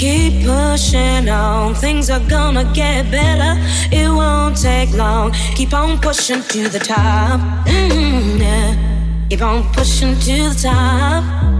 Keep pushing on things are gonna get better. It won't take long. Keep on pushing to the top. Mm, yeah. Keep on pushing to the top.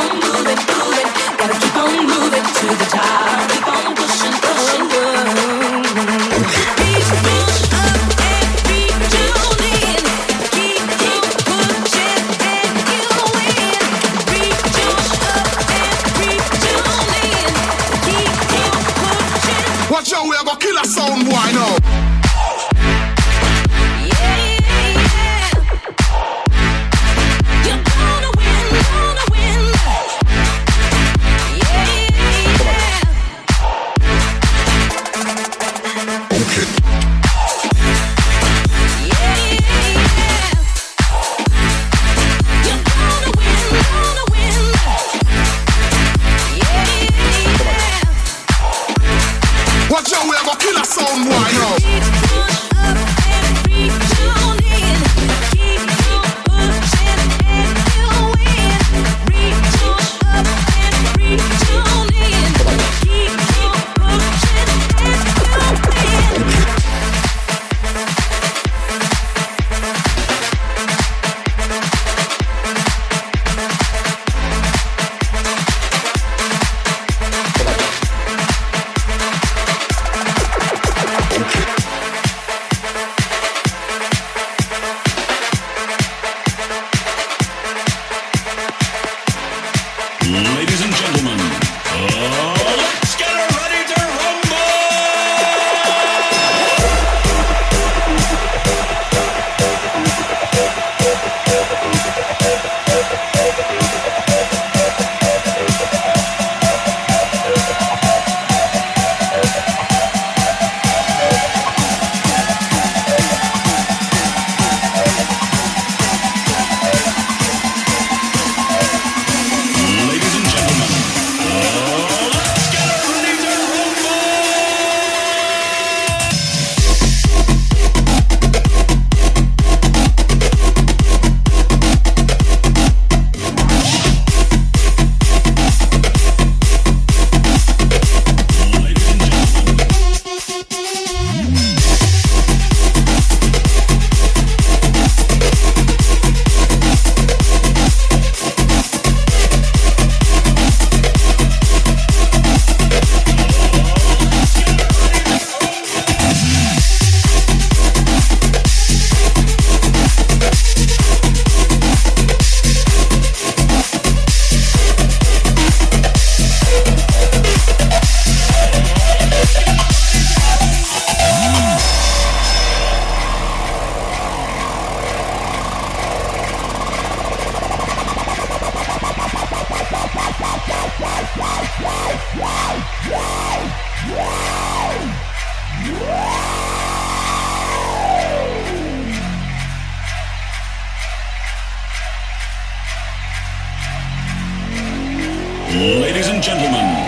gentlemen,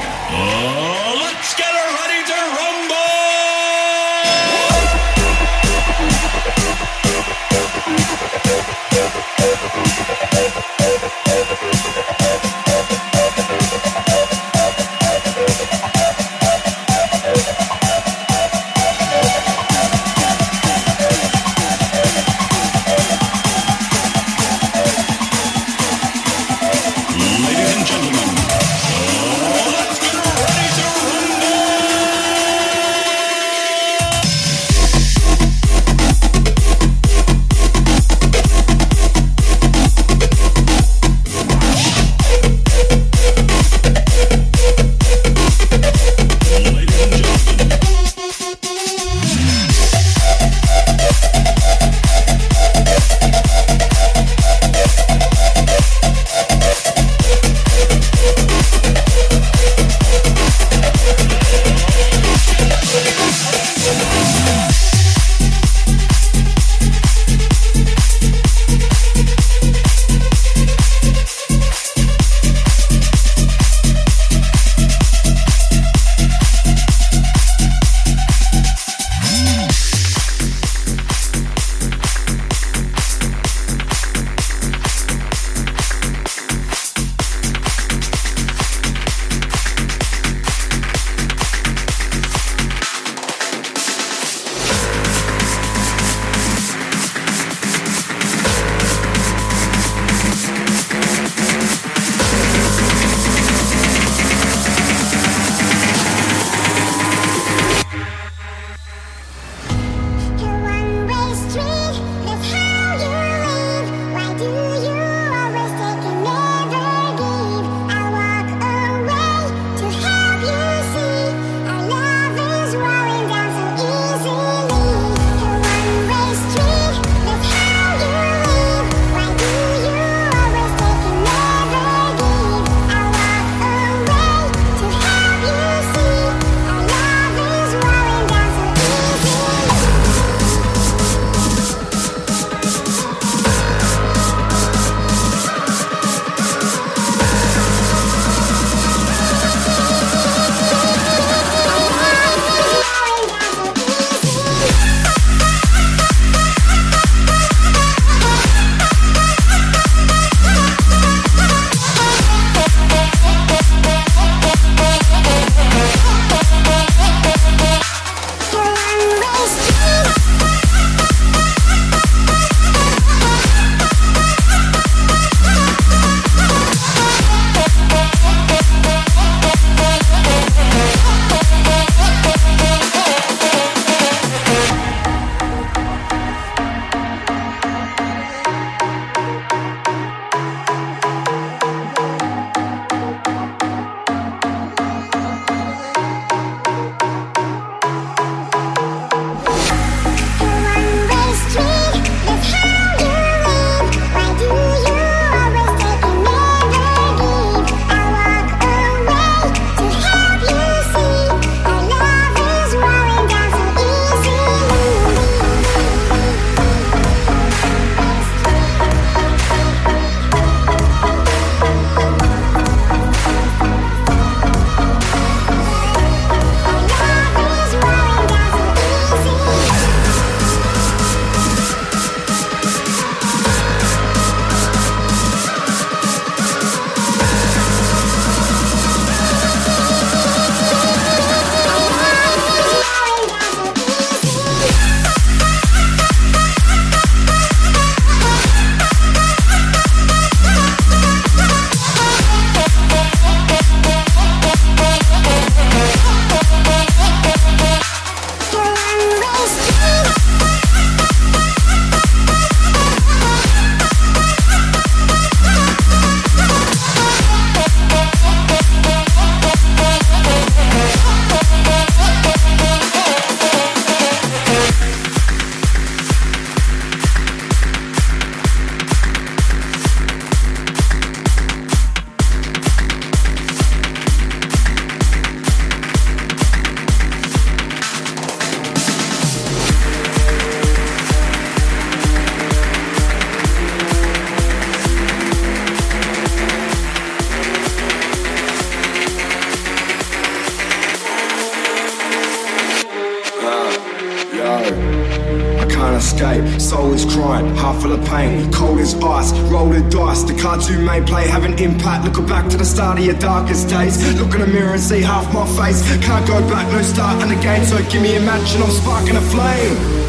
the cards you may play have an impact. Looking back to the start of your darkest days. Look in the mirror and see half my face. Can't go back, no start in the game. So give me a match and I'm sparking a flame.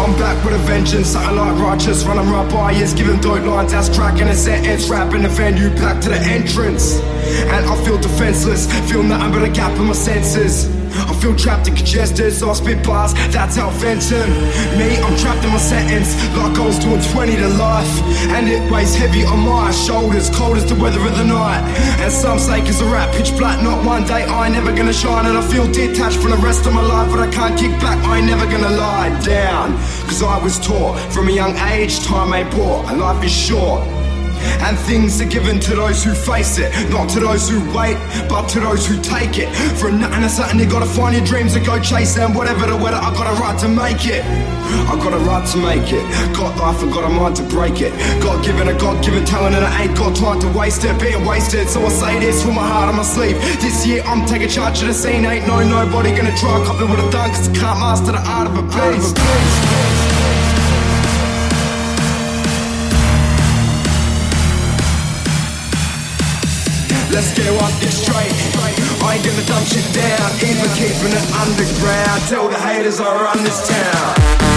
I'm back with a vengeance, something like righteous, running right by years, giving dope lines, ass cracking a sentence, rapping the venue, back to the entrance. And I feel defenseless, feel nothing but a gap in my senses. I feel trapped and congested, so I spit bars, that's how venting. Me, I'm trapped in my sentence, like I was doing 20 to life. And it weighs heavy on my shoulders, cold as the weather of the night. And some say it's a rap, pitch black, not one day, I ain't never gonna shine. And I feel detached from the rest of my life, but I can't kick back, I ain't never gonna lie down. Cause I was taught from a young age, time ain't bought, and life is short. And things are given to those who face it, not to those who wait, but to those who take it. For nothing or something, you gotta find your dreams and go chase them. Whatever the weather, I got a right to make it. I got a right to make it. Got life and got a mind to break it. God given a God given talent and I ain't got time to waste it. Being wasted, so I say this with my heart on my sleeve. This year I'm taking charge of the scene. Ain't no nobody gonna try a copy what I've done, cause I can't master the art of a beast. Let's get one thing straight. I ain't gonna dumb shit down, even keeping it underground. Tell the haters I run this town.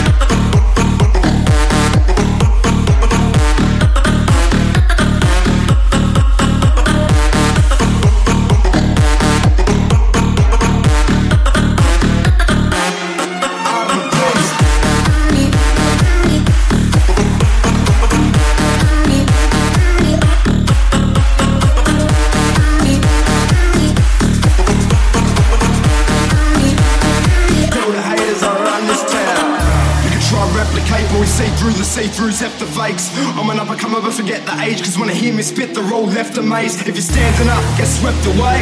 See-throughs, F the fakes. I'm an up-and-comer, but forget the age, cause when I hear me spit, the road left amazed. If you're standing up, get swept away.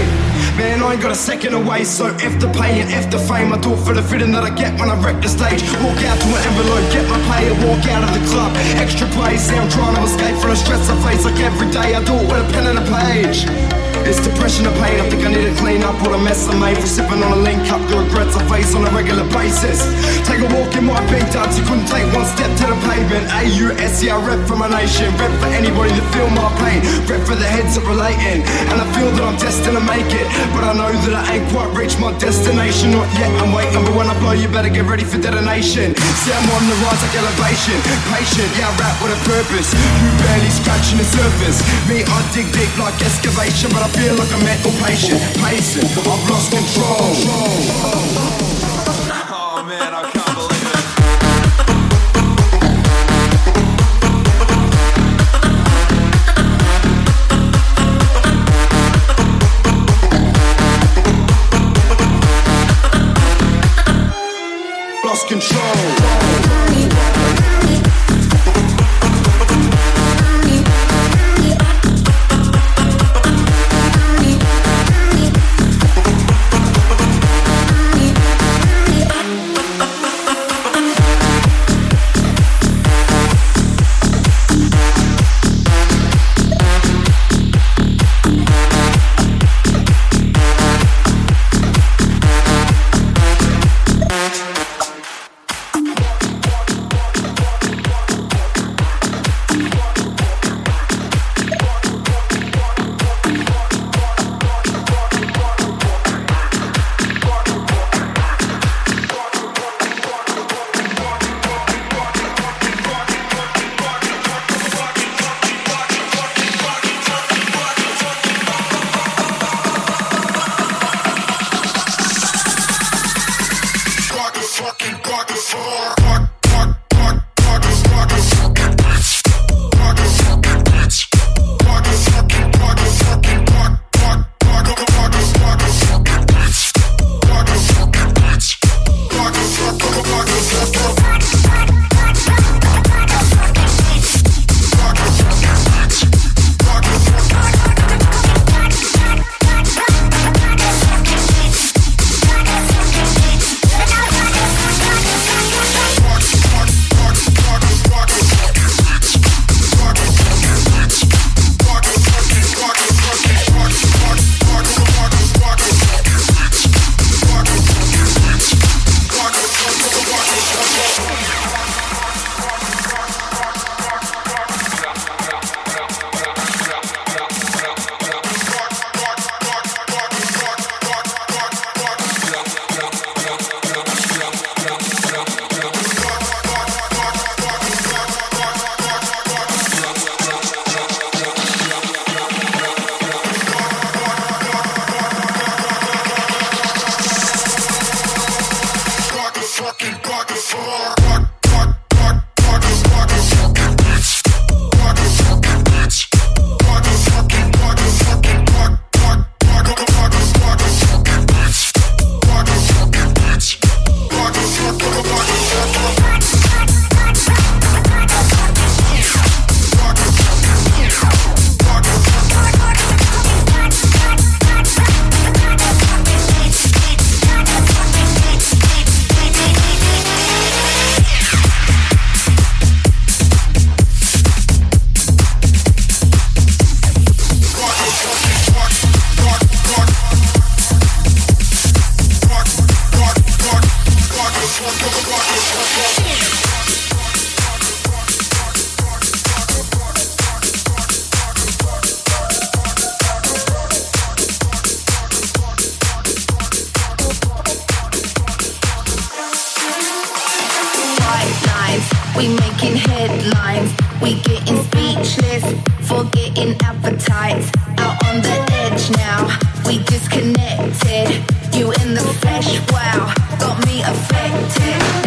Man, I ain't got a second away, so the pay and the fame. I do it for the feeling that I get when I wreck the stage. Walk out to an envelope, get my pay, and walk out of the club. Extra play, say I'm trying to escape from the stress I face like every day. I do it with a pen and a page. It's depression and pain. I think I need to clean up all the mess I made for sipping on a link up. The regrets I face on a regular basis. Take a walk in my big dogs. You couldn't take one step to the pavement. A U S E I rep for my nation. Rep for anybody that feel my pain. Rep for the heads that relating. And I feel that I'm destined to make it. But I know that I ain't quite reached my destination. Not yet. I'm waiting. But when I blow, you better get ready for detonation. See, I'm on the rise like elevation. Patient. Yeah, I rap with a purpose. You barely scratching the surface. Me, I dig deep like excavation. But I feel like a mental patient. Pacing. I've lost control. Oh man, I can't headlines. We getting speechless, forgetting appetites. Out on the edge now, we disconnected. You in the flesh, wow, got me affected.